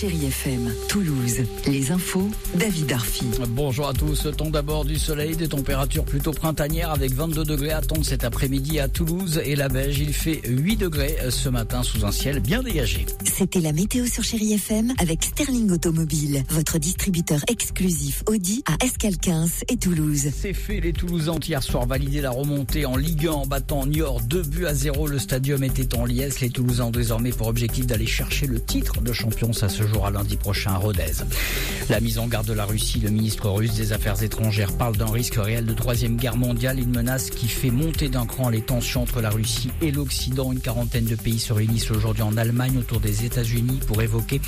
Chérie FM, Toulouse. Les infos, David Arfi. Bonjour à tous. Temps d'abord du soleil, des températures plutôt printanières avec 22 degrés à attendre cet après-midi à Toulouse et la Beige. Il fait 8 degrés ce matin sous un ciel bien dégagé. C'était la météo sur Chérie FM avec Sterling Automobile, votre distributeur exclusif Audi à Escalquins et Toulouse. C'est fait, les Toulousains ont hier soir validé la remontée en Ligue 1 en battant Niort 2 buts à 0. Le stadium était en liesse. Les Toulousains ont désormais pour objectif d'aller chercher le titre de champion. Ça se jouera lundi prochain à Rodez. La mise en garde de la Russie, le ministre russe des Affaires étrangères parle d'un risque réel de troisième guerre mondiale, une menace qui fait monter d'un cran les tensions entre la Russie et l'Occident. Une quarantaine de pays se réunissent aujourd'hui en Allemagne autour des États-Unis pour évoquer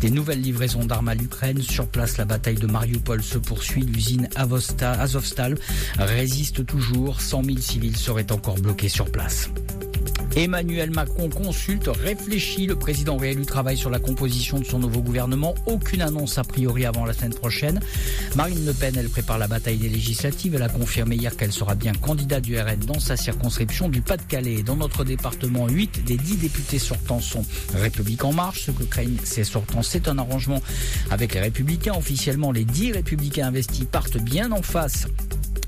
des nouvelles livraisons d'armes à l'Ukraine. Sur place, la bataille de Mariupol se poursuit. L'usine Azovstal résiste toujours. 100 000 civils seraient encore bloqués sur place. Emmanuel Macron consulte, réfléchit. Le président réélu travaille sur la composition de son nouveau gouvernement. Aucune annonce a priori avant la semaine prochaine. Marine Le Pen, elle prépare la bataille des législatives. Elle a confirmé hier qu'elle sera bien candidate du RN dans sa circonscription du Pas-de-Calais. Dans notre département, 8 des 10 députés sortants sont République en marche. Ce que craignent ces sortants, c'est un arrangement avec les Républicains. Officiellement, les 10 Républicains investis partent bien en face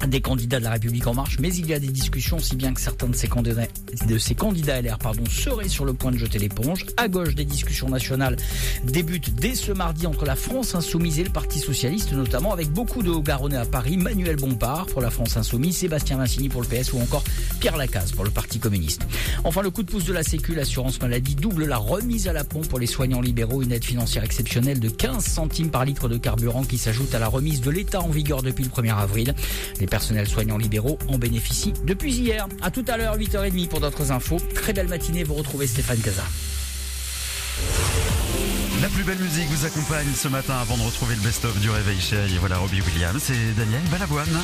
des candidats de la République en marche, mais il y a des discussions, si bien que certains de ces candidats, de ces LR pardon, seraient sur le point de jeter l'éponge. À gauche, des discussions nationales débutent dès ce mardi entre la France Insoumise et le Parti Socialiste, notamment avec beaucoup de hauts-garonnais à Paris, Manuel Bompard pour la France Insoumise, Sébastien Vincini pour le PS ou encore Pierre Lacaze pour le Parti communiste. Enfin, le coup de pouce de la Sécu, l'assurance maladie double la remise à la pompe pour les soignants libéraux, une aide financière exceptionnelle de 15 centimes par litre de carburant qui s'ajoute à la remise de l'État en vigueur depuis le 1er avril. Les personnels soignants libéraux en bénéficient depuis hier. À tout à l'heure, 8h30 pour d'autres infos. Très belle matinée, vous retrouvez Stéphane Casa. La plus belle musique vous accompagne ce matin avant de retrouver le best-of du réveil chéri. Voilà Robbie Williams et Daniel Balavoine.